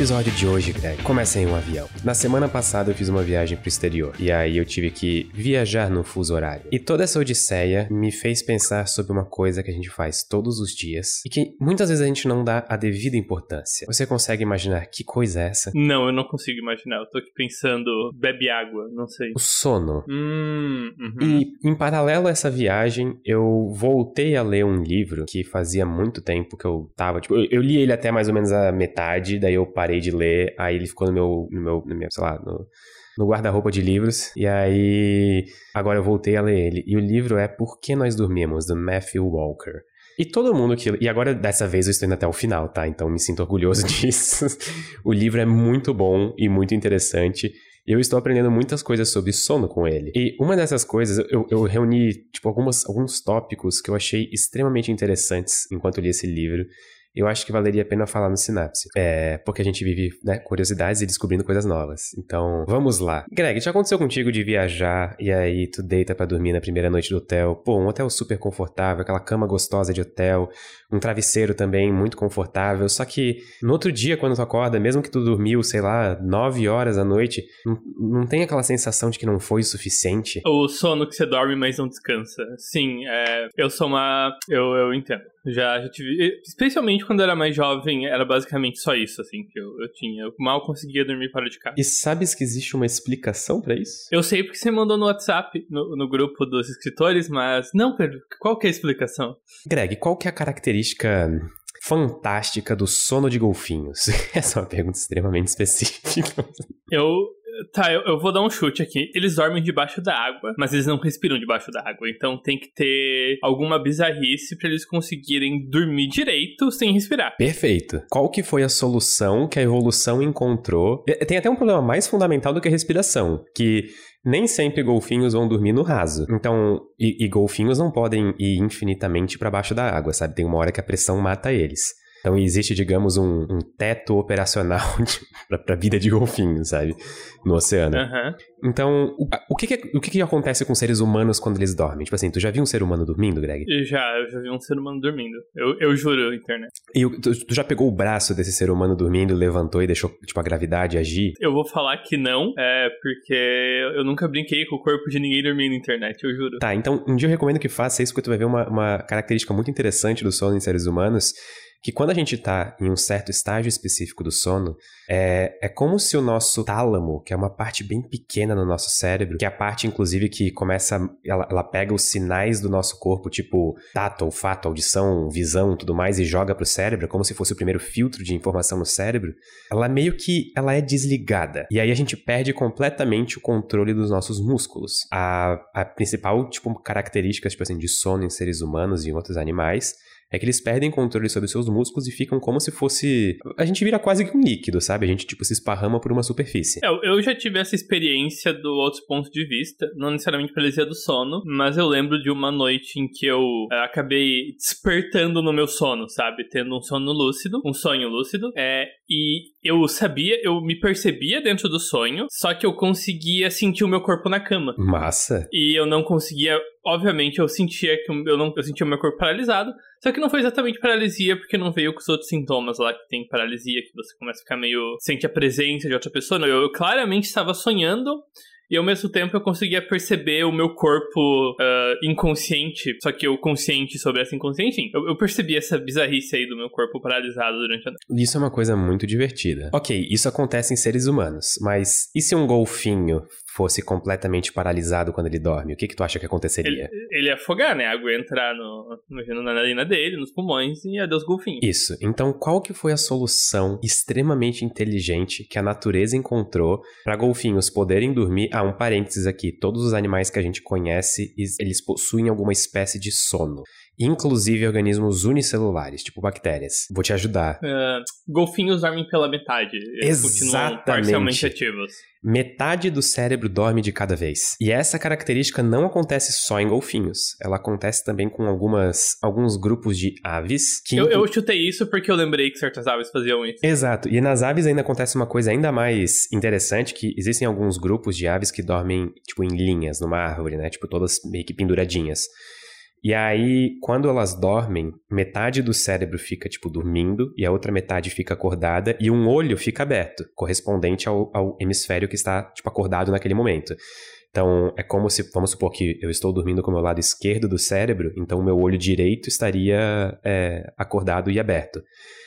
Episódio de hoje, Greg, começa em um avião. Na semana passada eu fiz uma viagem pro exterior e aí eu tive que viajar no fuso horário. E toda essa odisseia me fez pensar sobre uma coisa que a gente faz todos os dias e que muitas vezes a gente não dá a devida importância. Você consegue imaginar que coisa é essa? Não, eu não consigo imaginar. Eu tô aqui pensando, bebe água, não sei. O sono. Hum, uhum. E em paralelo a essa viagem, eu voltei a ler um livro que fazia muito tempo que eu tava, tipo, eu, eu li ele até mais ou menos a metade, daí eu parei de ler, aí ele ficou no meu, no meu, no meu sei lá, no, no guarda-roupa de livros, e aí agora eu voltei a ler ele. E o livro é Por que Nós Dormimos, do Matthew Walker. E todo mundo que. E agora, dessa vez, eu estou indo até o final, tá? Então me sinto orgulhoso disso. o livro é muito bom e muito interessante. Eu estou aprendendo muitas coisas sobre sono com ele. E uma dessas coisas, eu, eu reuni, tipo, algumas, alguns tópicos que eu achei extremamente interessantes enquanto li esse livro eu acho que valeria a pena falar no Sinapse. É, porque a gente vive, né, curiosidades e descobrindo coisas novas. Então, vamos lá. Greg, já aconteceu contigo de viajar e aí tu deita para dormir na primeira noite do hotel? Pô, um hotel super confortável, aquela cama gostosa de hotel, um travesseiro também muito confortável, só que no outro dia, quando tu acorda, mesmo que tu dormiu, sei lá, nove horas à noite, não, não tem aquela sensação de que não foi o suficiente? O sono que você dorme, mas não descansa. Sim, é, eu sou uma... Eu, eu entendo. Já, já tive. Especialmente quando eu era mais jovem, era basicamente só isso, assim, que eu, eu tinha. Eu mal conseguia dormir fora de casa. E sabes que existe uma explicação para isso? Eu sei porque você mandou no WhatsApp, no, no grupo dos escritores, mas. Não, Pedro, qual que é a explicação? Greg, qual que é a característica fantástica do sono de golfinhos? Essa é uma pergunta extremamente específica. Eu, Tá, eu, eu, vou dar um chute aqui. Eles dormem debaixo da água, mas eles não respiram debaixo da água. Então tem que ter alguma bizarrice para eles conseguirem dormir direito sem respirar. Perfeito. Qual que foi a solução que a evolução encontrou? Tem até um problema mais fundamental do que a respiração, que nem sempre golfinhos vão dormir no raso. Então, e, e golfinhos não podem ir infinitamente para baixo da água, sabe? Tem uma hora que a pressão mata eles. Então existe, digamos, um, um teto operacional para a vida de golfinhos, sabe? No oceano. Uhum. Então, o, o, que, que, o que, que acontece com seres humanos quando eles dormem? Tipo assim, tu já viu um ser humano dormindo, Greg? Já, eu já vi um ser humano dormindo. Eu, eu juro, internet. E tu, tu, já pegou o braço desse ser humano dormindo, levantou e deixou, tipo, a gravidade agir? Eu vou falar que não, é porque eu nunca brinquei com o corpo de ninguém dormindo na internet, eu juro. Tá, então um dia eu recomendo que faça isso, porque tu vai ver uma, uma característica muito interessante do sono em seres humanos, que quando a gente está em um certo estágio específico do sono, é, é como se o nosso tálamo, que é uma parte bem pequena no nosso cérebro, que é a parte, inclusive, que começa, ela, ela pega os sinais do nosso corpo, tipo tato, olfato, audição, visão, tudo mais, e joga pro cérebro, como se fosse o primeiro filtro de informação no cérebro, ela meio que, ela é desligada. E aí a gente perde completamente o controle dos nossos músculos. A, a principal, tipo, característica, tipo assim, de sono em seres humanos e em outros animais é que eles perdem controle sobre seus músculos e ficam como se fosse. A gente vira quase que um líquido, sabe? A gente, tipo, se esparrama por uma superfície. Eu, eu já tive essa experiência do outro ponto de vista, não necessariamente paralisia do sono, mas eu lembro de uma noite em que eu é, acabei despertando no meu sono, sabe? Tendo um sono lúcido, um sonho lúcido, é, e eu sabia, eu me percebia dentro do sonho, só que eu conseguia sentir o meu corpo na cama. Massa. E eu não conseguia, obviamente, eu sentia que eu não eu sentia o meu corpo paralisado, só que não foi exatamente paralisia, porque não veio com os outros sintomas lá que tem paralisia, que você começa a ficar meio sente a presença de outra pessoa. Não, eu, eu claramente estava sonhando e ao mesmo tempo eu conseguia perceber o meu corpo uh, inconsciente, só que eu consciente sobre essa inconsciência. Enfim, eu, eu, percebi essa bizarrice aí do meu corpo paralisado durante a noite. Isso é uma coisa muito divertida. Ok, isso acontece em seres humanos, mas e se um golfinho fosse completamente paralisado quando ele dorme, o que, que tu acha que aconteceria? Ele, ele ia afogar, né? A água ia entrar no, no, na narina dele, nos pulmões e adeus golfinho. Isso. Então, qual que foi a solução extremamente inteligente que a natureza encontrou para golfinhos poderem dormir? Ah, um parênteses aqui. Todos os animais que a gente conhece, eles possuem alguma espécie de sono inclusive organismos unicelulares, tipo bactérias. Vou te ajudar. Uh, golfinhos dormem pela metade. Eles Exatamente. parcialmente ativos. Metade do cérebro dorme de cada vez. E essa característica não acontece só em golfinhos. Ela acontece também com algumas, alguns grupos de aves. Que... Eu, eu chutei isso porque eu lembrei que certas aves faziam isso. Exato. E nas aves ainda acontece uma coisa ainda mais interessante, que existem alguns grupos de aves que dormem, tipo, em linhas numa árvore, né? Tipo, todas meio que penduradinhas. E aí, quando elas dormem, metade do cérebro fica, tipo, dormindo e a outra metade fica acordada e um olho fica aberto, correspondente ao, ao hemisfério que está, tipo, acordado naquele momento. Então, é como se, vamos supor que eu estou dormindo com o meu lado esquerdo do cérebro, então o meu olho direito estaria é, acordado e aberto.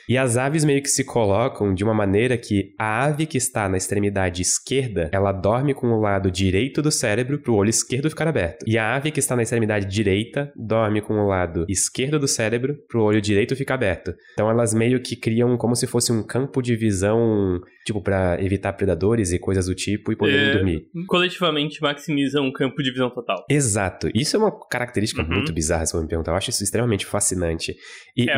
E as aves meio que se colocam de uma maneira que a ave que está na extremidade esquerda, ela dorme com o lado direito do cérebro para o olho esquerdo ficar aberto. E a ave que está na extremidade direita dorme com o lado esquerdo do cérebro para o olho direito ficar aberto. Então elas meio que criam como se fosse um campo de visão, tipo, para evitar predadores e coisas do tipo e poderem é, dormir. Coletivamente maximizam um campo de visão total. Exato. Isso é uma característica uhum. muito bizarra, se eu me perguntar. Eu acho isso extremamente fascinante. E, é,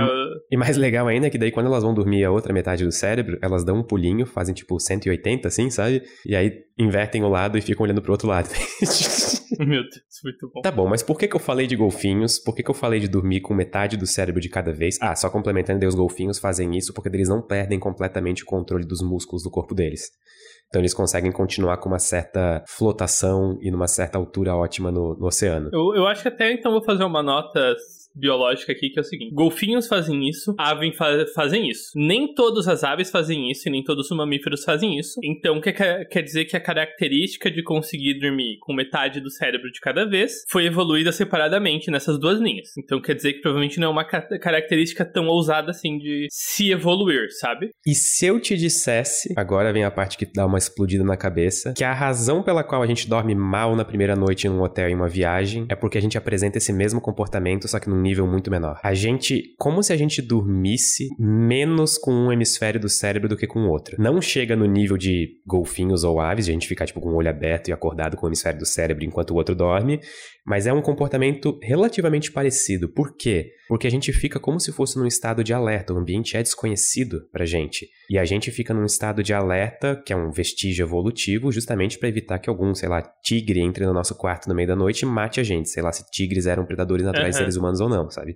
e mais legal ainda é que daí quando elas vão dormir a outra metade do cérebro, elas dão um pulinho, fazem tipo 180 assim, sabe? E aí invertem o lado e ficam olhando pro outro lado. Meu Deus, muito bom. Tá bom, mas por que, que eu falei de golfinhos? Por que, que eu falei de dormir com metade do cérebro de cada vez? Ah, só complementando, os golfinhos fazem isso porque eles não perdem completamente o controle dos músculos do corpo deles. Então eles conseguem continuar com uma certa flotação e numa certa altura ótima no, no oceano. Eu, eu acho que até então vou fazer uma nota biológica aqui, que é o seguinte: golfinhos fazem isso, aves fa fazem isso. Nem todas as aves fazem isso e nem todos os mamíferos fazem isso. Então, quer, quer dizer que a característica de conseguir dormir com metade do cérebro de cada vez foi evoluída separadamente nessas duas linhas. Então, quer dizer que provavelmente não é uma ca característica tão ousada assim de se evoluir, sabe? E se eu te dissesse, agora vem a parte que dá uma explodida na cabeça, que a razão pela qual a gente dorme mal na primeira noite em um hotel em uma viagem é porque a gente apresenta esse mesmo comportamento, só que num nível muito menor. A gente, como se a gente dormisse menos com um hemisfério do cérebro do que com o outro. Não chega no nível de golfinhos ou aves, de a gente ficar tipo com o olho aberto e acordado com o hemisfério do cérebro enquanto o outro dorme, mas é um comportamento relativamente parecido. Por quê? Porque a gente fica como se fosse num estado de alerta, o ambiente é desconhecido pra gente. E a gente fica num estado de alerta, que é um vestígio evolutivo, justamente para evitar que algum, sei lá, tigre entre no nosso quarto no meio da noite e mate a gente. Sei lá se tigres eram predadores naturais uhum. de seres humanos ou não, sabe?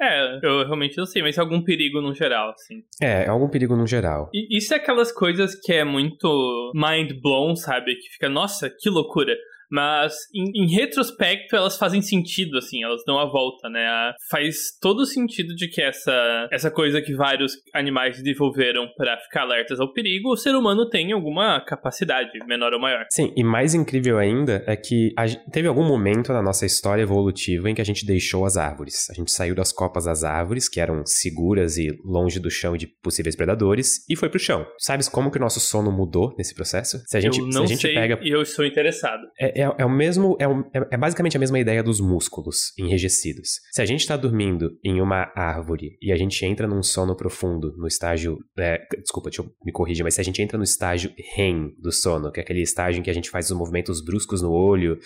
É, eu realmente não sei, mas é algum perigo no geral, assim. É, é algum perigo no geral. E isso é aquelas coisas que é muito mind blown, sabe? Que fica, nossa, que loucura. Mas, em, em, retrospecto, elas fazem sentido, assim, elas dão a volta, né? Faz todo sentido de que essa, essa coisa que vários animais desenvolveram para ficar alertas ao perigo, o ser humano tem alguma capacidade, menor ou maior. Sim, e mais incrível ainda é que a, teve algum momento na nossa história evolutiva em que a gente deixou as árvores. A gente saiu das copas das árvores, que eram seguras e longe do chão de possíveis predadores, e foi pro chão. Sabes como que o nosso sono mudou nesse processo? Se a gente, eu não se a gente sei pega... e eu estou interessado. É, é, é o mesmo. É, é, é, basicamente a mesma ideia dos músculos enrijecidos. Se a gente está dormindo em uma árvore e a gente entra num sono profundo, no estágio. É, desculpa, deixa eu me corrigir, mas se a gente entra no estágio REM do sono, que é aquele estágio em que a gente faz os movimentos bruscos no olho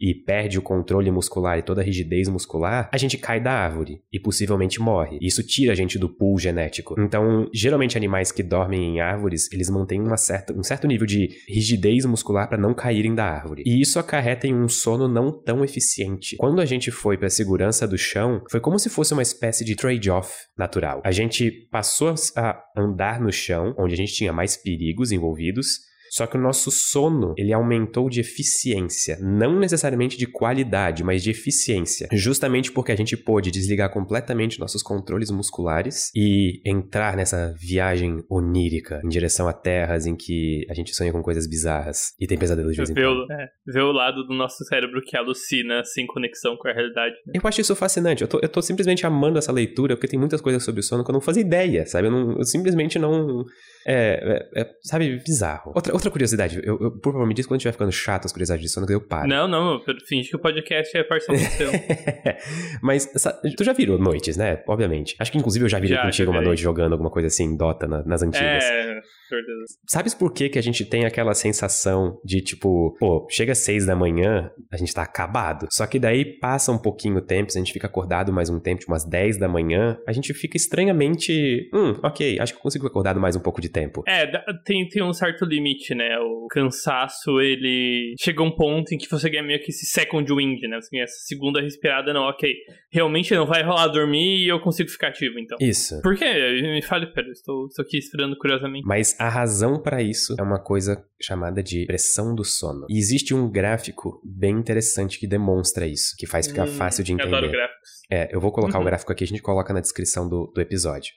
e perde o controle muscular e toda a rigidez muscular, a gente cai da árvore e possivelmente morre. Isso tira a gente do pool genético. Então, geralmente animais que dormem em árvores, eles mantêm uma certa, um certo nível de rigidez muscular para não caírem da árvore. E isso acarreta em um sono não tão eficiente. Quando a gente foi para a segurança do chão, foi como se fosse uma espécie de trade-off natural. A gente passou a andar no chão, onde a gente tinha mais perigos envolvidos, só que o nosso sono, ele aumentou de eficiência, não necessariamente de qualidade, mas de eficiência, justamente porque a gente pôde desligar completamente nossos controles musculares e entrar nessa viagem onírica em direção a terras em que a gente sonha com coisas bizarras e tem pesadelos de vez em quando. É, ver o lado do nosso cérebro que alucina sem conexão com a realidade. Né? Eu acho isso fascinante. Eu tô, eu tô simplesmente amando essa leitura porque tem muitas coisas sobre o sono que eu não fazia ideia, sabe? Eu, não, eu simplesmente não. É, é, é, sabe, bizarro. Outra, outra curiosidade, eu, eu, por favor, me diz quando estiver ficando chato as curiosidades de sono, que eu paro. Não, não, finge que o podcast é parceiro seu. Mas tu já virou noites, né? Obviamente. Acho que inclusive eu já virei já, contigo já uma noite jogando alguma coisa assim, Dota na, nas antigas. É, certeza. Sabes por que, que a gente tem aquela sensação de tipo, pô, chega às seis da manhã, a gente tá acabado. Só que daí passa um pouquinho o tempo, se a gente fica acordado mais um tempo, tipo umas dez da manhã, a gente fica estranhamente. Hum, ok, acho que eu consigo acordado mais um pouco de tempo. É, tem, tem um certo limite, né? O cansaço, ele chega a um ponto em que você ganha meio que esse second wind, né? Você ganha essa segunda respirada, não, ok. Realmente não vai rolar dormir e eu consigo ficar ativo, então. Isso. Por quê? Me fale, pera, estou, estou aqui esperando curiosamente. Mas a razão para isso é uma coisa chamada de pressão do sono. E existe um gráfico bem interessante que demonstra isso, que faz ficar hum, fácil de entender. Eu adoro gráficos. É, eu vou colocar uhum. o gráfico aqui, a gente coloca na descrição do, do episódio.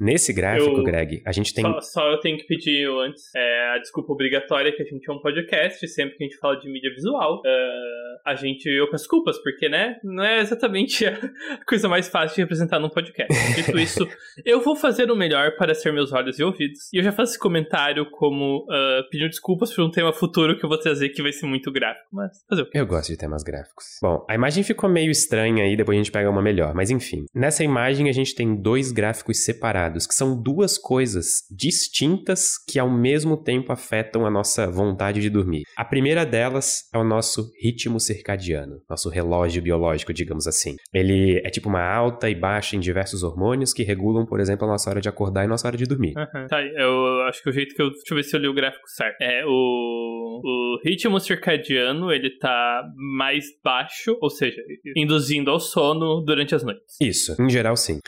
Nesse gráfico, eu, Greg, a gente tem. Só, só, eu tenho que pedir antes é, a desculpa obrigatória que a gente é um podcast, sempre que a gente fala de mídia visual. Uh, a gente. Eu peço desculpas, porque, né? Não é exatamente a coisa mais fácil de representar num podcast. Dito isso, eu vou fazer o melhor para ser meus olhos e ouvidos. E eu já faço esse comentário como uh, pedindo desculpas por um tema futuro que eu vou trazer que vai ser muito gráfico, mas fazer o quê? Eu gosto de temas gráficos. Bom, a imagem ficou meio estranha aí, depois a gente pega uma melhor, mas enfim. Nessa imagem a gente tem dois gráficos separados que são duas coisas distintas que ao mesmo tempo afetam a nossa vontade de dormir. A primeira delas é o nosso ritmo circadiano, nosso relógio biológico, digamos assim. Ele é tipo uma alta e baixa em diversos hormônios que regulam, por exemplo, a nossa hora de acordar e a nossa hora de dormir. Uhum. Tá, eu acho que o jeito que eu. Deixa eu ver se eu li o gráfico certo. É o, o ritmo circadiano, ele tá mais baixo, ou seja, induzindo ao sono durante as noites. Isso, em geral sim.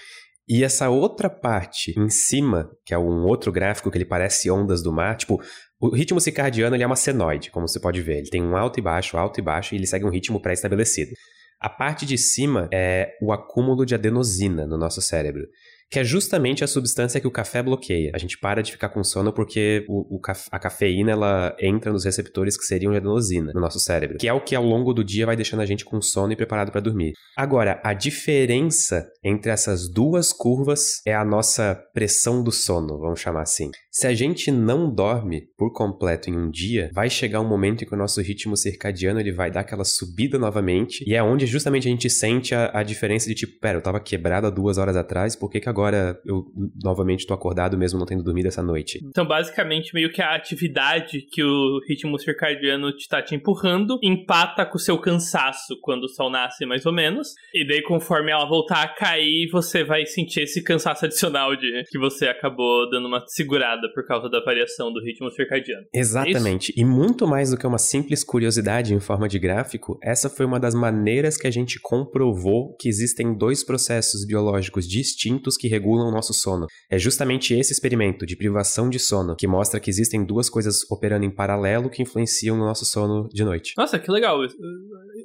E essa outra parte em cima, que é um outro gráfico que ele parece ondas do mar, tipo, o ritmo circadiano ele é uma senoide, como você pode ver. Ele tem um alto e baixo, alto e baixo, e ele segue um ritmo pré-estabelecido. A parte de cima é o acúmulo de adenosina no nosso cérebro que é justamente a substância que o café bloqueia. A gente para de ficar com sono porque o, o a cafeína ela entra nos receptores que seriam de adenosina no nosso cérebro, que é o que ao longo do dia vai deixando a gente com sono e preparado para dormir. Agora, a diferença entre essas duas curvas é a nossa pressão do sono, vamos chamar assim. Se a gente não dorme por completo em um dia, vai chegar um momento em que o nosso ritmo circadiano ele vai dar aquela subida novamente, e é onde justamente a gente sente a, a diferença de tipo, pera, eu tava quebrado há duas horas atrás, por que, que agora eu novamente tô acordado mesmo não tendo dormido essa noite? Então, basicamente, meio que a atividade que o ritmo circadiano te tá te empurrando empata com o seu cansaço quando o sol nasce, mais ou menos, e daí conforme ela voltar a cair, você vai sentir esse cansaço adicional de que você acabou dando uma segurada por causa da variação do ritmo circadiano. Exatamente. É e muito mais do que uma simples curiosidade em forma de gráfico, essa foi uma das maneiras que a gente comprovou que existem dois processos biológicos distintos que regulam o nosso sono. É justamente esse experimento de privação de sono que mostra que existem duas coisas operando em paralelo que influenciam no nosso sono de noite. Nossa, que legal.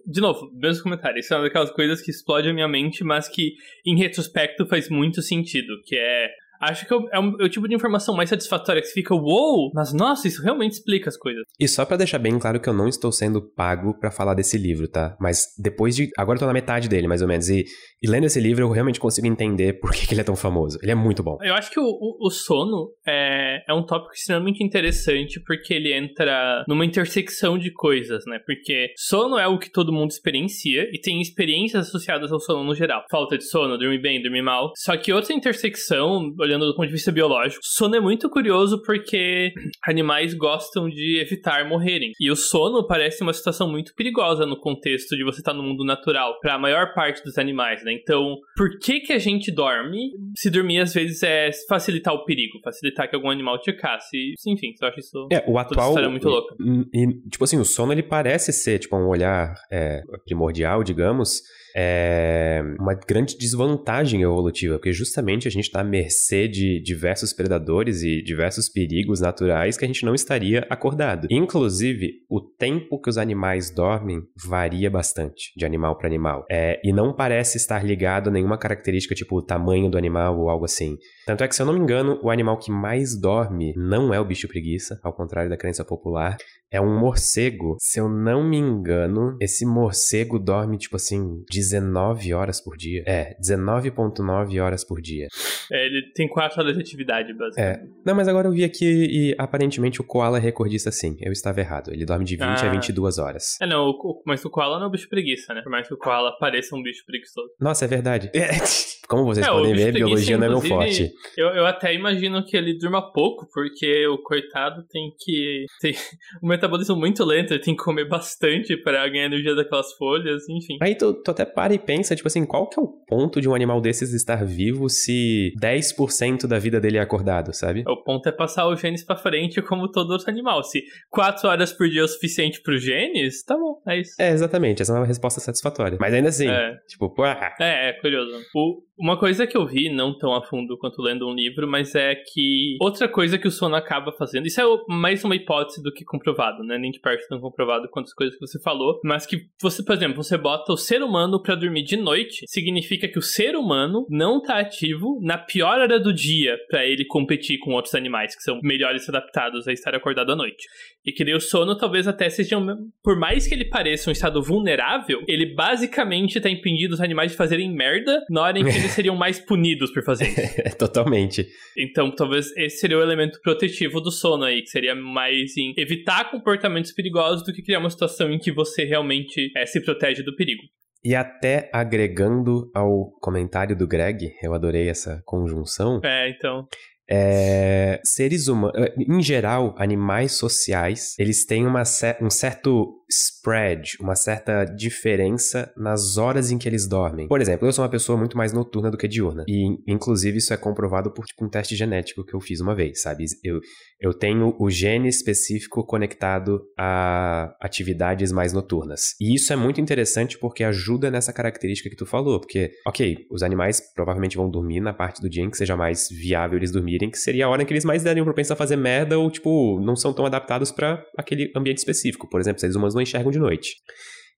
De novo, mesmo comentário. Isso é uma daquelas coisas que explode a minha mente, mas que em retrospecto faz muito sentido, que é Acho que é, o, é o tipo de informação mais satisfatória que você fica, uou, wow, mas nossa, isso realmente explica as coisas. E só para deixar bem claro que eu não estou sendo pago para falar desse livro, tá? Mas depois de. Agora eu tô na metade dele, mais ou menos. E, e lendo esse livro eu realmente consigo entender por que, que, ele é tão famoso. Ele é muito bom. Eu acho que o, o, o sono é, é um tópico extremamente interessante porque ele entra numa intersecção de coisas, né? Porque sono é o que todo mundo experiencia e tem experiências associadas ao sono no geral. Falta de sono, dormir bem, dormir mal. Só que outra intersecção olhando do ponto de vista biológico. Sono é muito curioso porque animais gostam de evitar morrerem. E o sono parece uma situação muito perigosa no contexto de você estar no mundo natural, para a maior parte dos animais, né? Então, por que que a gente dorme? Se dormir às vezes é facilitar o perigo, facilitar que algum animal te casse. Enfim, eu acho isso é, o atual é muito louca. E, e, tipo assim, o sono ele parece ser tipo um olhar é, primordial, digamos, é uma grande desvantagem evolutiva, porque justamente a gente está à mercê de diversos predadores e diversos perigos naturais que a gente não estaria acordado. Inclusive, o tempo que os animais dormem varia bastante de animal para animal. É, e não parece estar ligado a nenhuma característica, tipo o tamanho do animal ou algo assim. Tanto é que, se eu não me engano, o animal que mais dorme não é o bicho preguiça, ao contrário da crença popular é um morcego. Se eu não me engano, esse morcego dorme, tipo assim, 19 horas por dia. É, 19,9 horas por dia. É, ele tem 4 horas de atividade, basicamente. É. Não, mas agora eu vi aqui e aparentemente o koala é recordista sim. Eu estava errado. Ele dorme de 20 ah. a 22 horas. É, não, o, mas o koala não é um bicho preguiça, né? Por mais que o koala pareça um bicho preguiçoso. Nossa, é verdade. Como vocês é, podem ver, biologia não é meu forte. Eu, eu até imagino que ele durma pouco, porque o coitado tem que. Tem, metabolismo muito lento, ele tem que comer bastante para ganhar energia daquelas folhas, enfim. Aí tu, tu até para e pensa, tipo assim, qual que é o ponto de um animal desses estar vivo se 10% da vida dele é acordado, sabe? O ponto é passar os genes para frente como todo outro animal. Se 4 horas por dia é o suficiente pros genes, tá bom, é isso. É, exatamente, essa é uma resposta satisfatória. Mas ainda assim, é. tipo, pô... É, é curioso. O, Uma coisa que eu vi, não tão a fundo quanto lendo um livro, mas é que outra coisa que o sono acaba fazendo, isso é mais uma hipótese do que comprovado, né? Nem de perto tão comprovado quanto as coisas que você falou, mas que você, por exemplo, você bota o ser humano para dormir de noite, significa que o ser humano não tá ativo na pior hora do dia para ele competir com outros animais que são melhores adaptados a estar acordado à noite. E que daí o sono talvez até seja, um, por mais que ele pareça um estado vulnerável, ele basicamente tá impedindo os animais de fazerem merda na hora em que eles seriam mais punidos por fazer isso. Totalmente. Então, talvez esse seria o elemento protetivo do sono aí, que seria mais em evitar comportamentos perigosos do que criar uma situação em que você realmente é, se protege do perigo. E até agregando ao comentário do Greg, eu adorei essa conjunção. É, então. É, seres humanos, em geral, animais sociais, eles têm uma, um certo spread, uma certa diferença nas horas em que eles dormem. Por exemplo, eu sou uma pessoa muito mais noturna do que diurna. E, inclusive, isso é comprovado por tipo, um teste genético que eu fiz uma vez, sabe? Eu, eu tenho o gene específico conectado a atividades mais noturnas. E isso é muito interessante porque ajuda nessa característica que tu falou. Porque, ok, os animais provavelmente vão dormir na parte do dia em que seja mais viável eles dormirem, que seria a hora em que eles mais dariam propensão a fazer merda ou, tipo, não são tão adaptados para aquele ambiente específico. Por exemplo, seres humanos não enxergam de noite.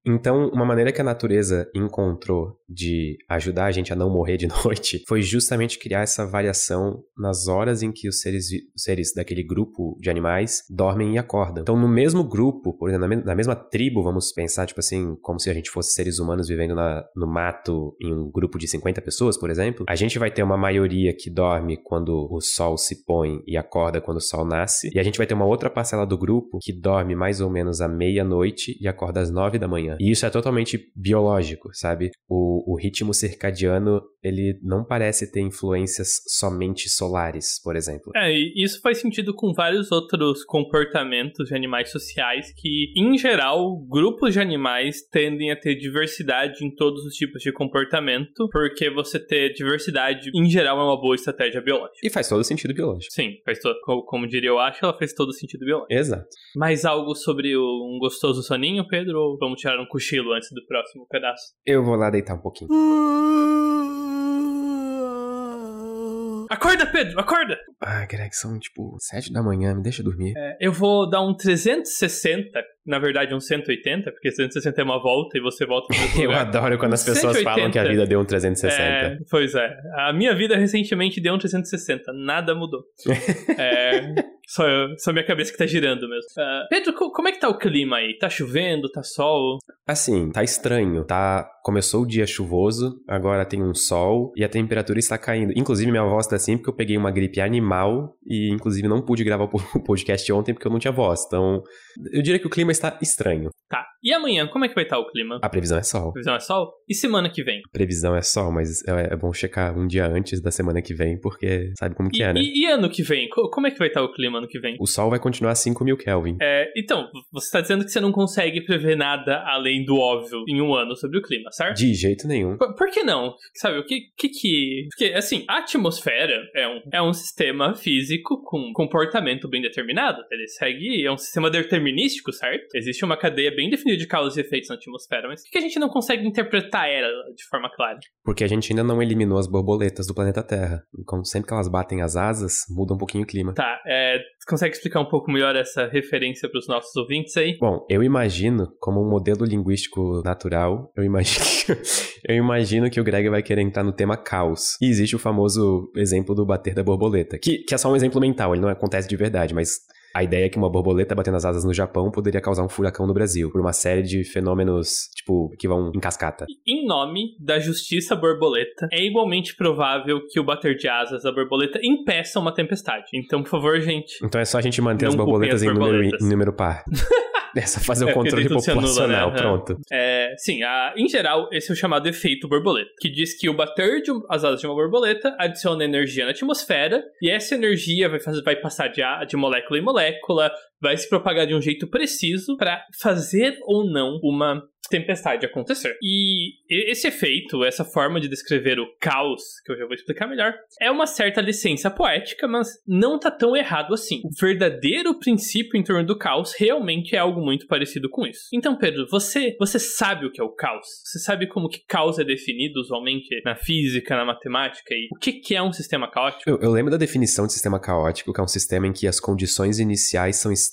Então, uma maneira que a natureza encontrou de ajudar a gente a não morrer de noite foi justamente criar essa variação nas horas em que os seres, os seres daquele grupo de animais dormem e acordam. Então, no mesmo grupo, por exemplo, na mesma tribo, vamos pensar, tipo assim, como se a gente fosse seres humanos vivendo na, no mato em um grupo de 50 pessoas, por exemplo, a gente vai ter uma maioria que dorme quando o sol se põe e acorda quando o sol nasce, e a gente vai ter uma outra parcela do grupo que dorme mais ou menos à meia-noite e acorda às nove da manhã. E isso é totalmente biológico, sabe? O, o ritmo circadiano, ele não parece ter influências somente solares, por exemplo. É, e isso faz sentido com vários outros comportamentos de animais sociais que, em geral, grupos de animais tendem a ter diversidade em todos os tipos de comportamento, porque você ter diversidade, em geral, é uma boa estratégia biológica. E faz todo sentido biológico. Sim, faz todo, como diria eu acho, ela faz todo sentido biológico. Exato. Mais algo sobre um gostoso soninho, Pedro, ou vamos tirar um cochilo antes do próximo pedaço? Eu vou lá deitar um pouquinho. Acorda, Pedro, acorda! Ah, Greg, são tipo sete da manhã, me deixa dormir. É, eu vou dar um 360, na verdade um 180, porque 360 é uma volta e você volta pro Eu adoro quando as pessoas 180. falam que a vida deu um 360. É, pois é. A minha vida recentemente deu um 360, nada mudou. é, só, só minha cabeça que tá girando mesmo. Uh, Pedro, como é que tá o clima aí? Tá chovendo? Tá sol? Assim, tá estranho. Tá. Começou o dia chuvoso, agora tem um sol e a temperatura está caindo. Inclusive, minha voz tá assim porque eu peguei uma gripe animal e, inclusive, não pude gravar o podcast ontem porque eu não tinha voz. Então, eu diria que o clima está estranho. Tá. E amanhã, como é que vai estar o clima? A previsão é sol. A previsão é sol? E semana que vem? A previsão é sol, mas é, é bom checar um dia antes da semana que vem, porque sabe como que e, é, né? E, e, ano que vem? Como é que vai estar o clima ano que vem? O sol vai continuar a 5 mil Kelvin. É, então, você está dizendo que você não consegue prever nada além do óbvio em um ano sobre o clima, certo? De jeito nenhum. Por, por que não? Sabe, o que que... que... Porque, assim, a atmosfera é um, é um sistema físico com comportamento bem determinado. Ele segue... É um sistema determinístico, certo? Existe uma cadeia bem definida de causas e efeitos na atmosfera, mas por que a gente não consegue interpretar ela de forma clara? Porque a gente ainda não eliminou as borboletas do planeta Terra. Então, sempre que elas batem as asas, muda um pouquinho o clima. Tá, é, consegue explicar um pouco melhor essa referência para os nossos ouvintes aí? Bom, eu imagino, como um modelo linguístico natural, eu imagino, eu imagino que o Greg vai querer entrar no tema caos. E existe o famoso exemplo do bater da borboleta, que, que é só um exemplo mental, ele não acontece de verdade, mas a ideia é que uma borboleta batendo as asas no Japão poderia causar um furacão no Brasil, por uma série de fenômenos, tipo, que vão em cascata. Em nome da justiça borboleta, é igualmente provável que o bater de asas da borboleta impeça uma tempestade. Então, por favor, gente. Então é só a gente manter as borboletas, as borboletas, em número, em número par. É só fazer o é, controle populacional, anula, né? pronto. É, sim, a, em geral, esse é o chamado efeito borboleta, que diz que o bater de as asas de uma borboleta adiciona energia na atmosfera, e essa energia vai, fazer, vai passar de, de molécula em molécula, vai se propagar de um jeito preciso para fazer ou não uma tempestade acontecer. E esse efeito, essa forma de descrever o caos, que eu já vou explicar melhor, é uma certa licença poética, mas não tá tão errado assim. O verdadeiro princípio em torno do caos realmente é algo muito parecido com isso. Então, Pedro, você, você sabe o que é o caos? Você sabe como que caos é definido usualmente na física, na matemática e o que, que é um sistema caótico? Eu, eu lembro da definição de sistema caótico, que é um sistema em que as condições iniciais são extremamente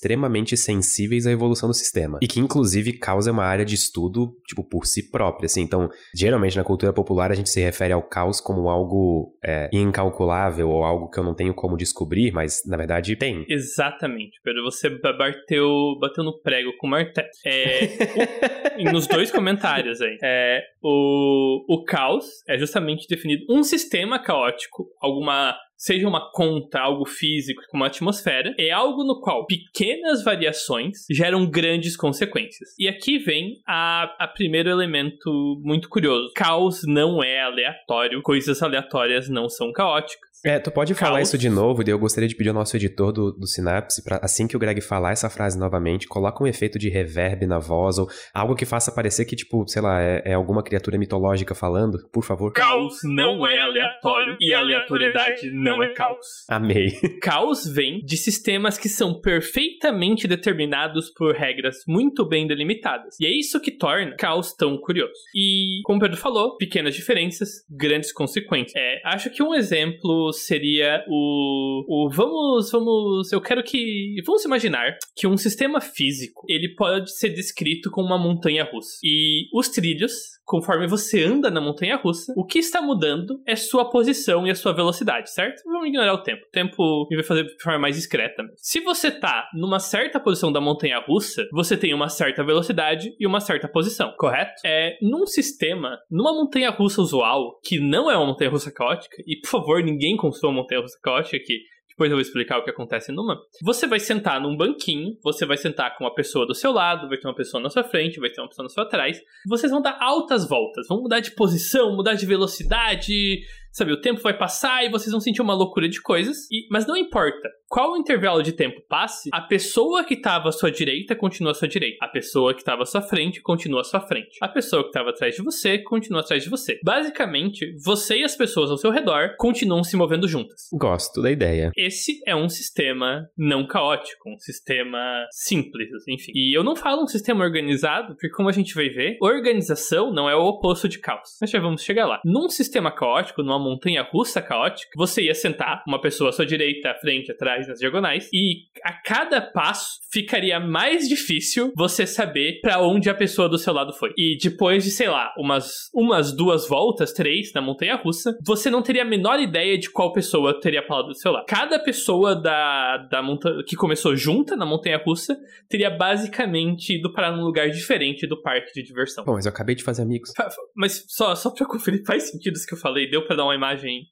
sensíveis à evolução do sistema e que inclusive caos é uma área de estudo tudo, tipo, por si própria, assim. Então, geralmente na cultura popular a gente se refere ao caos como algo é, incalculável ou algo que eu não tenho como descobrir, mas na verdade tem. Exatamente, Pedro. Você bateu, bateu no prego com o martelo. É, o, nos dois comentários aí. É, o, o caos é justamente definido um sistema caótico, alguma seja uma conta, algo físico, como a atmosfera, é algo no qual pequenas variações geram grandes consequências. E aqui vem a, a primeiro elemento muito curioso. Caos não é aleatório, coisas aleatórias não são caóticas. É, tu pode falar Caos. isso de novo, e eu gostaria de pedir ao nosso editor do, do Synapse, pra, assim que o Greg falar essa frase novamente, coloca um efeito de reverb na voz, ou algo que faça parecer que, tipo, sei lá, é, é alguma criatura mitológica falando, por favor. Caos não é aleatório, e aleatoriedade não é caos. Amei. Caos vem de sistemas que são perfeitamente determinados por regras muito bem delimitadas. E é isso que torna caos tão curioso. E, como o Pedro falou, pequenas diferenças, grandes consequências. É, acho que um exemplo seria o, o vamos, vamos, eu quero que, vamos imaginar que um sistema físico, ele pode ser descrito como uma montanha russa. E os trilhos conforme você anda na montanha russa, o que está mudando é sua posição e a sua velocidade, certo? Vamos ignorar o tempo. O tempo vai fazer de forma mais discreta. Se você tá numa certa posição da montanha russa, você tem uma certa velocidade e uma certa posição, correto? É num sistema, numa montanha russa usual, que não é uma montanha russa caótica, e por favor, ninguém construa uma montanha russa caótica aqui depois eu vou explicar o que acontece numa. Você vai sentar num banquinho, você vai sentar com uma pessoa do seu lado, vai ter uma pessoa na sua frente, vai ter uma pessoa na sua trás. Vocês vão dar altas voltas, vão mudar de posição, mudar de velocidade, Sabe, o tempo vai passar e vocês vão sentir uma loucura de coisas, e, mas não importa qual intervalo de tempo passe, a pessoa que estava à sua direita continua à sua direita. A pessoa que estava à sua frente continua à sua frente. A pessoa que estava atrás de você continua atrás de você. Basicamente, você e as pessoas ao seu redor continuam se movendo juntas. Gosto da ideia. Esse é um sistema não caótico, um sistema simples, enfim. E eu não falo um sistema organizado, porque como a gente vai ver, organização não é o oposto de caos. Mas já vamos chegar lá. Num sistema caótico, numa montanha russa caótica, você ia sentar uma pessoa à sua direita, à frente, atrás, nas diagonais, e a cada passo ficaria mais difícil você saber para onde a pessoa do seu lado foi. E depois de, sei lá, umas, umas duas voltas, três, na montanha russa, você não teria a menor ideia de qual pessoa teria falado do seu lado. Cada pessoa da, da montanha que começou junta na montanha russa teria basicamente ido para um lugar diferente do parque de diversão. Bom, mas eu acabei de fazer amigos. Mas só, só pra conferir, faz sentido isso que eu falei? Deu pra dar uma imagem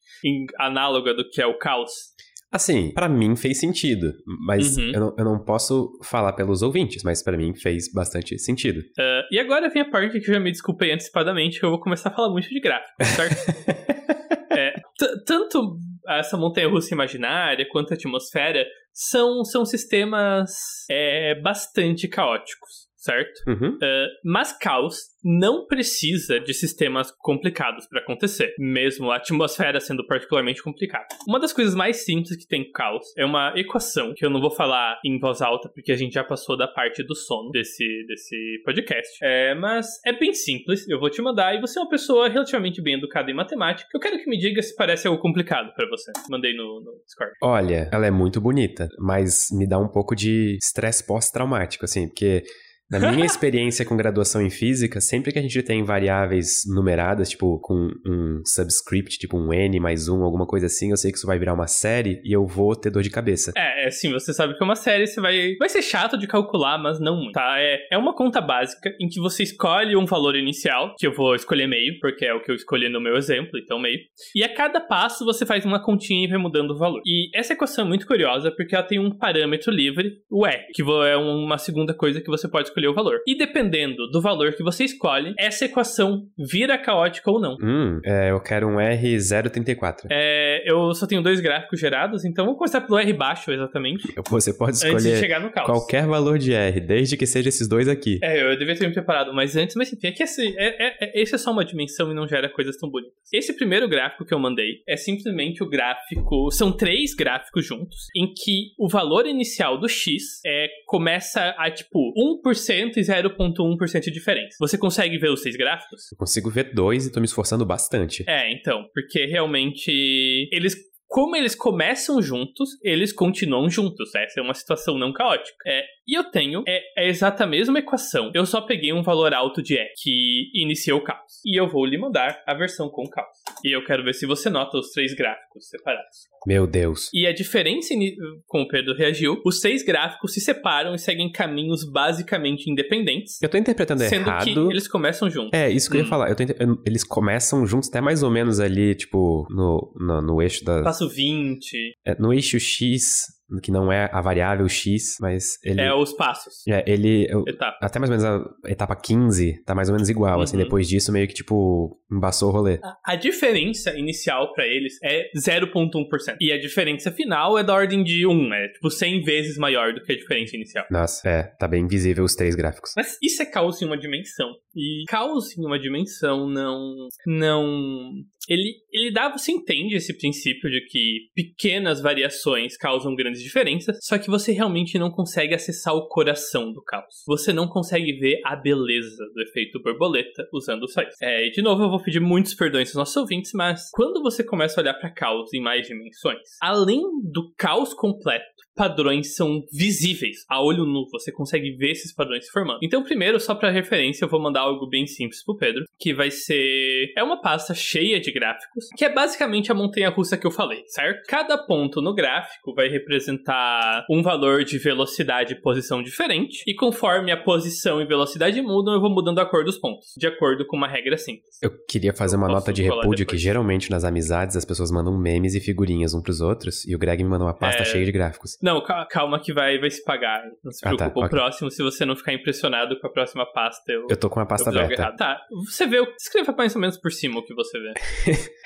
análoga do que é o caos? Assim, para mim fez sentido, mas uhum. eu, não, eu, não, posso falar pelos ouvintes, mas para mim fez bastante sentido. Uh, e agora vem a parte que eu já me desculpei antecipadamente, que eu vou começar a falar muito de gráfico, certo? é, tanto essa montanha-russa imaginária quanto a atmosfera são, são sistemas é, bastante caóticos certo? Uhum. Uh, mas caos não precisa de sistemas complicados para acontecer, mesmo a atmosfera sendo particularmente complicada. Uma das coisas mais simples que tem caos é uma equação que eu não vou falar em voz alta porque a gente já passou da parte do sono desse, desse podcast. É, mas é bem simples, eu vou te mandar e você é uma pessoa relativamente bem educada em matemática. Eu quero que me diga se parece algo complicado para você. Mandei no, no Discord. Olha, ela é muito bonita, mas me dá um pouco de estresse pós-traumático, assim, porque na minha experiência com graduação em física, sempre que a gente tem variáveis numeradas, tipo com um subscript, tipo um n mais um, alguma coisa assim, eu sei que isso vai virar uma série e eu vou ter dor de cabeça. É, é sim, você sabe que é uma série, você vai. Vai ser chato de calcular, mas não muito, tá? É, é uma conta básica em que você escolhe um valor inicial, que eu vou escolher meio, porque é o que eu escolhi no meu exemplo, então meio. E a cada passo você faz uma continha e vai mudando o valor. E essa equação é muito curiosa porque ela tem um parâmetro livre, o R, que é uma segunda coisa que você pode escolher o valor. E dependendo do valor que você escolhe, essa equação vira caótica ou não. Hum, é, eu quero um R034. É, eu só tenho dois gráficos gerados, então vou começar pelo R baixo, exatamente. Você pode escolher qualquer valor de R, desde que seja esses dois aqui. É, eu devia ter me preparado mais antes, mas enfim, é que esse é, é, é, esse é só uma dimensão e não gera coisas tão bonitas. Esse primeiro gráfico que eu mandei é simplesmente o gráfico. São três gráficos juntos, em que o valor inicial do X é, começa a tipo 1% e 0,1% de diferença. Você consegue ver os seis gráficos? Eu consigo ver dois e tô me esforçando bastante. É, então, porque realmente eles como eles começam juntos, eles continuam juntos. Essa é uma situação não caótica. É, e eu tenho é, é exata a mesma equação. Eu só peguei um valor alto de E, que inicia o caos. E eu vou lhe mandar a versão com caos. E eu quero ver se você nota os três gráficos separados. Meu Deus. E a diferença, como o Pedro reagiu, os seis gráficos se separam e seguem caminhos basicamente independentes. Eu tô interpretando sendo errado. Sendo que eles começam juntos. É, isso que hum. eu ia hum. falar. Eu tô, eles começam juntos até mais ou menos ali, tipo, no, no, no eixo da... Passo 20. É, no eixo X que não é a variável x, mas ele... É os passos. É, ele... Etapa. Até mais ou menos a etapa 15 tá mais ou menos igual, assim, uhum. assim, depois disso meio que, tipo, embaçou o rolê. A, a diferença inicial para eles é 0.1%. E a diferença final é da ordem de 1, é tipo 100 vezes maior do que a diferença inicial. Nossa, é, tá bem visível os três gráficos. Mas isso é caos em uma dimensão. E caos em uma dimensão não... não... Ele, ele dá, você entende esse princípio de que pequenas variações causam grandes diferenças, só que você realmente não consegue acessar o coração do caos. Você não consegue ver a beleza do efeito borboleta usando só isso. É, e de novo, eu vou pedir muitos perdões aos nossos ouvintes, mas quando você começa a olhar para caos em mais dimensões, além do caos completo, padrões são visíveis a olho nu, você consegue ver esses padrões se formando. Então, primeiro, só para referência, eu vou mandar algo bem simples pro Pedro, que vai ser é uma pasta cheia de gráficos, que é basicamente a montanha russa que eu falei, certo? Cada ponto no gráfico vai representar um valor de velocidade e posição diferente, e conforme a posição e velocidade mudam, eu vou mudando a cor dos pontos, de acordo com uma regra simples. Eu queria fazer eu uma nota de repúdio que geralmente nas amizades as pessoas mandam memes e figurinhas um pros outros, e o Greg me mandou uma pasta é... cheia de gráficos. Não, calma que vai, vai se pagar. Não se preocupe. Ah, tá, o okay. próximo, se você não ficar impressionado com a próxima pasta, eu. Eu tô com a pasta aberta. Tá, você vê, escreva mais ou menos por cima o que você vê.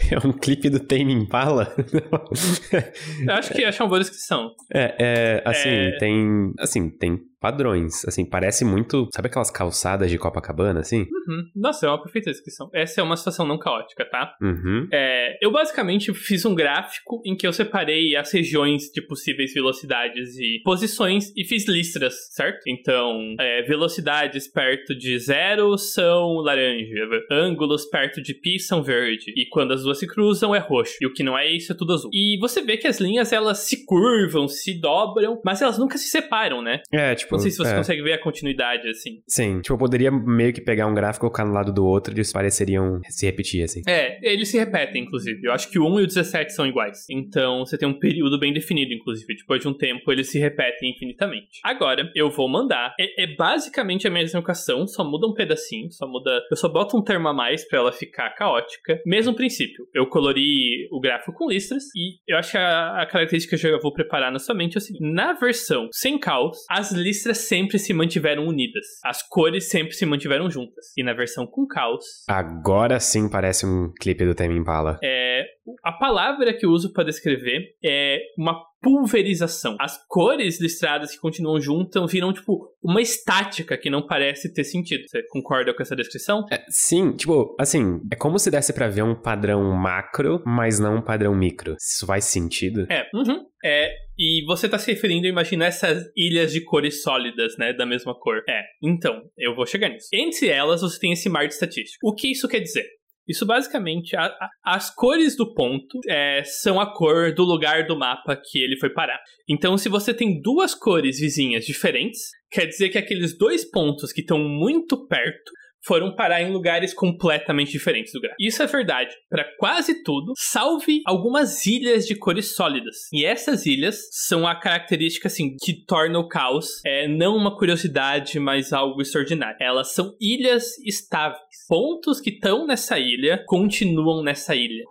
é um clipe do Tame Impala? eu acho que acho uma boa descrição. É, é assim, é... tem. Assim, tem padrões. Assim, parece muito. Sabe aquelas calçadas de Copacabana, assim? Uhum. Nossa, é uma perfeita descrição. Essa é uma situação não caótica, tá? Uhum. É, eu basicamente fiz um gráfico em que eu separei as regiões de possíveis velocidades e posições e fiz listras, certo? Então, é, velocidades perto de zero são laranja, ângulos perto de pi são verde, e quando as duas se cruzam é roxo, e o que não é isso é tudo azul. E você vê que as linhas elas se curvam, se dobram, mas elas nunca se separam, né? É, tipo, Tipo, não sei se você é. consegue ver a continuidade, assim. Sim, tipo, eu poderia meio que pegar um gráfico e colocar no lado do outro e eles pareceriam se repetir, assim. É, eles se repetem, inclusive. Eu acho que o 1 e o 17 são iguais. Então, você tem um período bem definido, inclusive. Depois de um tempo, eles se repetem infinitamente. Agora, eu vou mandar. É, é basicamente a mesma equação, só muda um pedacinho, só muda... Eu só boto um termo a mais pra ela ficar caótica. Mesmo princípio. Eu colori o gráfico com listras e eu acho que a, a característica que eu já vou preparar na sua mente é o seguinte. Na versão sem caos, as listras listras sempre se mantiveram unidas. As cores sempre se mantiveram juntas. E na versão com caos. Agora sim parece um clipe do Tame Impala. É. A palavra que eu uso para descrever é uma pulverização. As cores listradas que continuam juntas viram, tipo, uma estática que não parece ter sentido. Você concorda com essa descrição? É, sim, tipo, assim, é como se desse para ver um padrão macro, mas não um padrão micro. Isso faz sentido? É, uhum. É, e você está se referindo, imagina essas ilhas de cores sólidas, né, da mesma cor. É, então, eu vou chegar nisso. Entre elas, você tem esse mar de estatística. O que isso quer dizer? Isso basicamente, a, a, as cores do ponto é, são a cor do lugar do mapa que ele foi parar. Então, se você tem duas cores vizinhas diferentes, quer dizer que aqueles dois pontos que estão muito perto foram parar em lugares completamente diferentes do gráfico. Isso é verdade para quase tudo, salve algumas ilhas de cores sólidas. E essas ilhas são a característica assim que torna o caos é não uma curiosidade, mas algo extraordinário. Elas são ilhas estáveis. Pontos que estão nessa ilha continuam nessa ilha.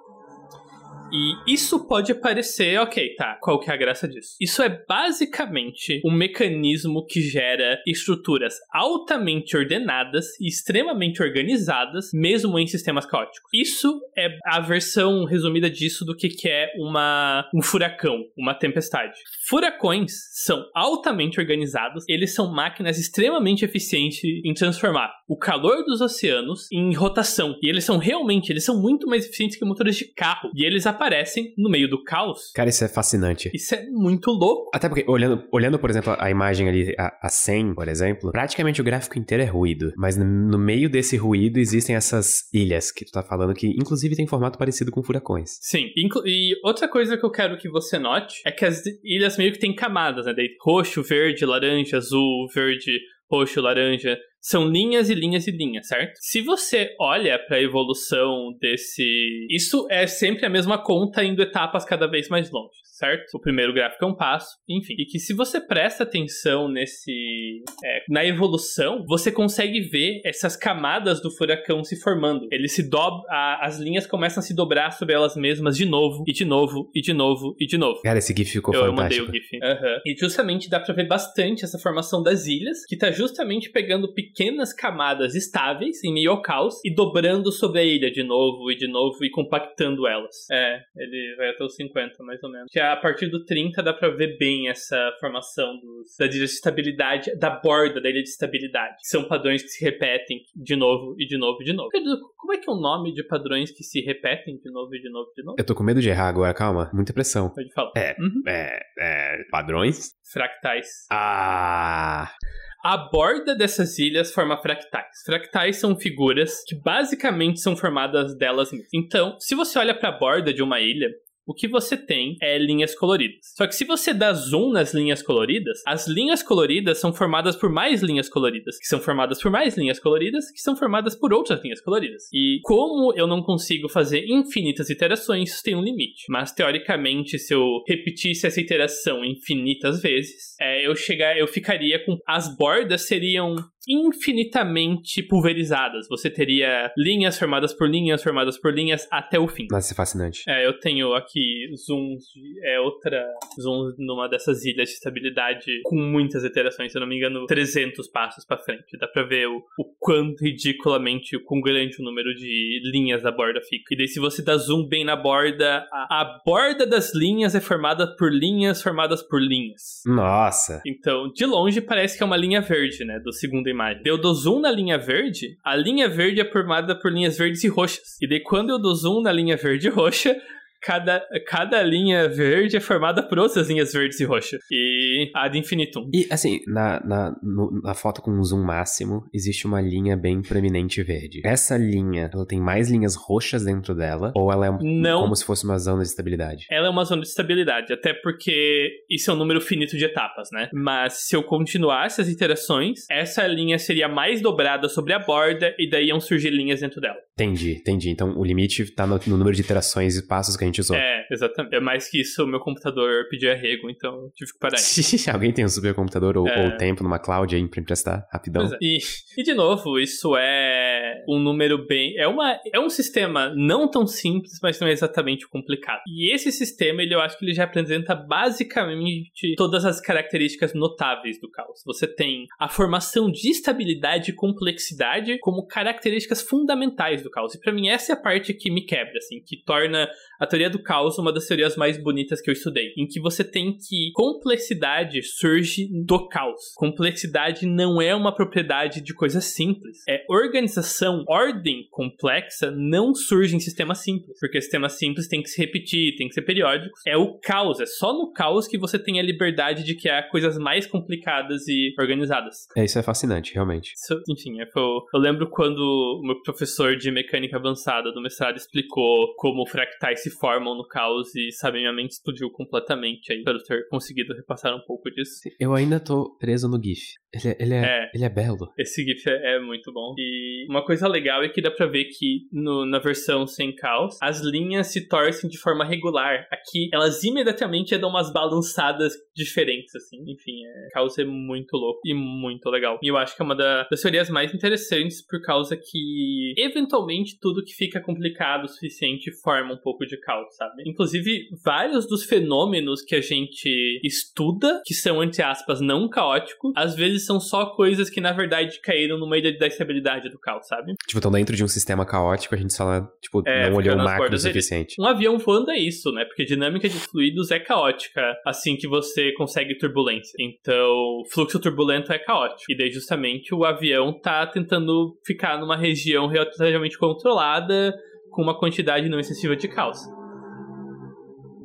E isso pode parecer, ok, tá, qual que é a graça disso? Isso é basicamente um mecanismo que gera estruturas altamente ordenadas e extremamente organizadas, mesmo em sistemas caóticos. Isso é a versão resumida disso do que, que é uma, um furacão, uma tempestade. Furacões são altamente organizados, eles são máquinas extremamente eficientes em transformar o calor dos oceanos em rotação. E eles são realmente, eles são muito mais eficientes que motores de carro. E eles aparecem no meio do caos. Cara, isso é fascinante. Isso é muito louco. Até porque, olhando, olhando por exemplo, a imagem ali, a, a 100, por exemplo, praticamente o gráfico inteiro é ruído. Mas no, no meio desse ruído existem essas ilhas que tu tá falando que, inclusive, tem formato parecido com furacões. Sim. E outra coisa que eu quero que você note é que as ilhas meio que têm camadas, né? Roxo, verde, laranja, azul, verde, roxo, laranja. São linhas e linhas e linhas, certo? Se você olha para a evolução desse. Isso é sempre a mesma conta indo etapas cada vez mais longe, certo? O primeiro gráfico é um passo, enfim. E que se você presta atenção nesse. É, na evolução, você consegue ver essas camadas do furacão se formando. Ele se dobra. As linhas começam a se dobrar sobre elas mesmas de novo, e de novo, e de novo, e de novo. Cara, esse GIF ficou eu, fantástico. Eu mandei o GIF. Uhum. E justamente dá pra ver bastante essa formação das ilhas, que tá justamente pegando pequenas camadas estáveis em meio ao caos e dobrando sobre a ilha de novo e de novo e compactando elas. É, ele vai até os 50 mais ou menos. Que a partir do 30 dá pra ver bem essa formação dos, da ilha de estabilidade, da borda da ilha de estabilidade. São padrões que se repetem de novo e de novo e de novo. Como é que é o nome de padrões que se repetem de novo e de novo e de novo? Eu tô com medo de errar agora, calma. Muita pressão. Pode falar. É, uhum. é, é, padrões? Fractais. Ah... A borda dessas ilhas forma fractais. Fractais são figuras que basicamente são formadas delas mesmas. Então, se você olha para a borda de uma ilha, o que você tem é linhas coloridas. Só que se você dá zoom nas linhas coloridas, as linhas coloridas são formadas por mais linhas coloridas, que são formadas por mais linhas coloridas, que são formadas por outras linhas coloridas. E como eu não consigo fazer infinitas iterações, isso tem um limite. Mas teoricamente, se eu repetisse essa iteração infinitas vezes, é, eu chegar, eu ficaria com as bordas seriam infinitamente pulverizadas. Você teria linhas formadas por linhas, formadas por linhas até o fim. Nossa, é fascinante. É, eu tenho aqui zooms, de, é outra zoom numa dessas ilhas de estabilidade com muitas iterações, se eu não me engano, 300 passos para frente. Dá pra ver o, o quanto ridiculamente, o quão grande o número de linhas da borda fica. E daí se você dá zoom bem na borda, a, a borda das linhas é formada por linhas formadas por linhas. Nossa! Então, de longe parece que é uma linha verde, né, do segundo imagem. Eu dou zoom na linha verde, a linha verde é formada por linhas verdes e roxas. E daí quando eu dou zoom na linha verde e roxa, cada, cada linha verde é formada por outras linhas verdes e roxas. E ad infinitum. E, assim, na, na, no, na foto com um zoom máximo, existe uma linha bem proeminente verde. Essa linha, ela tem mais linhas roxas dentro dela? Ou ela é um, Não. como se fosse uma zona de estabilidade? Ela é uma zona de estabilidade, até porque isso é um número finito de etapas, né? Mas se eu continuasse as iterações, essa linha seria mais dobrada sobre a borda e daí iam surgir linhas dentro dela. Entendi, entendi. Então o limite tá no, no número de iterações e passos que a gente usou. É, exatamente. É mais que isso, o meu computador pediu arrego, então eu tive que parar. Alguém tem um supercomputador ou, é... ou tempo numa cloud aí pra emprestar rapidão? É. E, e, de novo, isso é um número bem. É, uma, é um sistema não tão simples, mas não é exatamente complicado. E esse sistema, ele, eu acho que ele já apresenta basicamente todas as características notáveis do caos. Você tem a formação de estabilidade e complexidade como características fundamentais do caos. E para mim, essa é a parte que me quebra, assim, que torna a teoria do caos uma das teorias mais bonitas que eu estudei, em que você tem que complexidade surge do caos. Complexidade não é uma propriedade de coisa simples. É organização, ordem complexa não surge em sistemas simples, porque sistemas simples tem que se repetir, tem que ser periódicos. É o caos, é só no caos que você tem a liberdade de criar coisas mais complicadas e organizadas. É, isso é fascinante, realmente. Isso, enfim, é, eu, eu lembro quando o meu professor de mecânica avançada do mestrado explicou como fractais se formam no caos e, sabe, minha mente explodiu completamente aí. Espero ter conseguido repassar um pouco disso. Eu ainda tô preso no GIF. Ele, ele, é, é, ele é belo. Esse GIF é, é, muito bom. E uma coisa legal é que dá pra ver que no, na versão sem caos, as linhas se torcem de forma regular. Aqui, elas imediatamente dão umas balançadas diferentes, assim. Enfim, é, caos é muito louco e muito legal. E eu acho que é uma da, das teorias mais interessantes por causa que, eventualmente, tudo que fica complicado o suficiente forma um pouco de caos, sabe? Inclusive, vários dos fenômenos que a gente estuda, que são, entre aspas, não caóticos, às vezes são só coisas que, na verdade, caíram no meio da estabilidade do caos, sabe? Tipo, então dentro de um sistema caótico, a gente só, tipo, é, não olhou o macro o suficiente. Um avião voando é isso, né? Porque dinâmica de fluidos é caótica assim que você consegue turbulência. Então, fluxo turbulento é caótico. E daí, justamente, o avião tá tentando ficar numa região relativamente controlada com uma quantidade não excessiva de caos.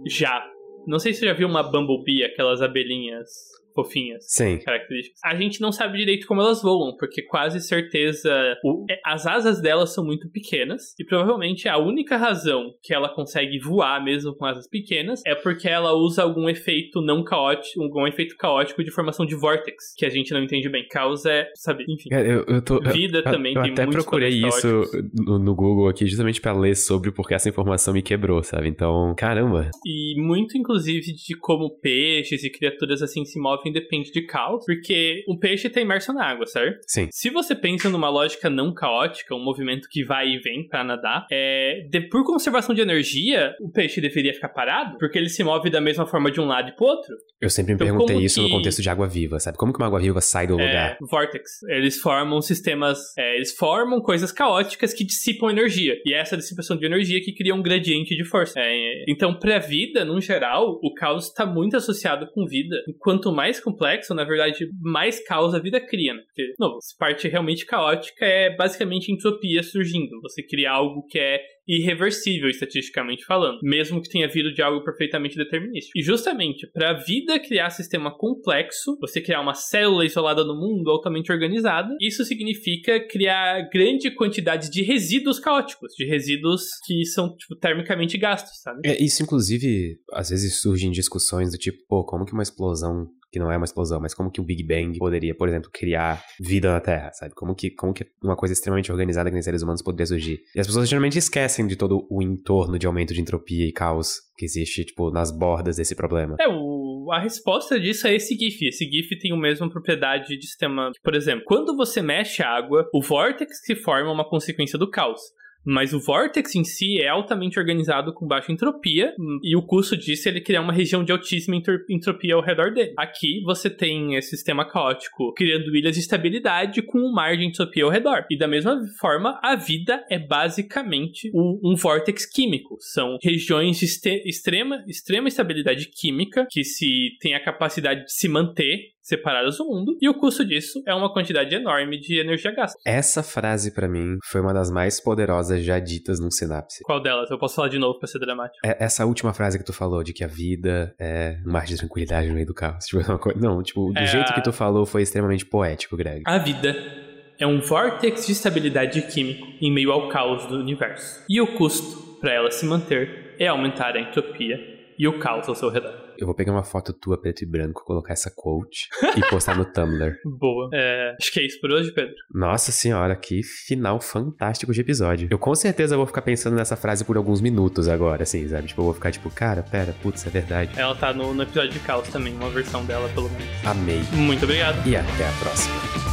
Já. Não sei se você já viu uma Bumblebee, aquelas abelhinhas fofinhas. Sim. Características. A gente não sabe direito como elas voam, porque quase certeza o, é, as asas delas são muito pequenas e provavelmente a única razão que ela consegue voar mesmo com asas pequenas é porque ela usa algum efeito não caótico, algum efeito caótico de formação de vortex, que a gente não entende bem. Causa é, sabe, enfim. É, eu, eu tô, vida eu, também eu, tem até procurei isso no, no, Google aqui justamente para ler sobre porque essa informação me quebrou, sabe? Então, caramba. E muito inclusive de como peixes e criaturas assim se movem depende de caos, porque o peixe tá imerso na água, certo? Sim. Se você pensa numa lógica não caótica, um movimento que vai e vem para nadar, é, de, por conservação de energia, o peixe deveria ficar parado, porque ele se move da mesma forma de um lado e pro outro. Eu sempre me então, perguntei isso que... no contexto de água viva, sabe? Como que uma água viva sai do é, lugar? Vortex. Eles formam sistemas, é, eles formam coisas caóticas que dissipam energia. E é essa dissipação de energia que cria um gradiente de força. É, então, pra vida, no geral, o caos está muito associado com vida. E quanto mais complexo, na verdade, mais caos a vida cria, né? Porque, novo, parte realmente caótica é basicamente entropia surgindo. Você cria algo que é irreversível, estatisticamente falando, mesmo que tenha vindo de algo perfeitamente determinístico. E justamente para a vida criar sistema complexo, você criar uma célula isolada no mundo altamente organizada, isso significa criar grande quantidade de resíduos caóticos, de resíduos que são tipo termicamente gastos, sabe? É, isso inclusive às vezes surgem discussões do tipo, pô, como que uma explosão que não é uma explosão, mas como que o Big Bang poderia, por exemplo, criar vida na Terra, sabe? Como que, como que uma coisa extremamente organizada que nem seres humanos poderia surgir. E as pessoas geralmente esquecem de todo o entorno de aumento de entropia e caos que existe, tipo, nas bordas desse problema. É, o, a resposta disso é esse GIF. Esse GIF tem a mesma propriedade de sistema. Por exemplo, quando você mexe a água, o vórtex que forma uma consequência do caos. Mas o Vortex em si é altamente organizado com baixa entropia, e o custo disso é ele criar uma região de altíssima entropia ao redor dele. Aqui você tem esse sistema caótico criando ilhas de estabilidade com um mar de entropia ao redor. E da mesma forma, a vida é basicamente um, um Vortex químico. São regiões de extrema, extrema estabilidade química que se tem a capacidade de se manter separadas do mundo, e o custo disso é uma quantidade enorme de energia gasta. Essa frase, para mim, foi uma das mais poderosas já ditas num sinapse. Qual delas? Eu posso falar de novo pra ser dramático. É essa última frase que tu falou, de que a vida é um mar de tranquilidade no meio do caos. Tipo, uma coisa... Não, tipo, do é jeito a... que tu falou foi extremamente poético, Greg. A vida é um vórtex de estabilidade químico em meio ao caos do universo. E o custo para ela se manter é aumentar a entropia e o caos ao seu redor. Eu vou pegar uma foto tua preto e branco, colocar essa quote e postar no Tumblr. Boa. É, acho que é isso por hoje, Pedro. Nossa senhora, que final fantástico de episódio. Eu com certeza vou ficar pensando nessa frase por alguns minutos agora, assim, sabe? Tipo, eu vou ficar tipo, cara, pera, putz, é verdade. Ela tá no, no episódio de Caos também, uma versão dela, pelo menos. Amei. Muito obrigado. E até a próxima.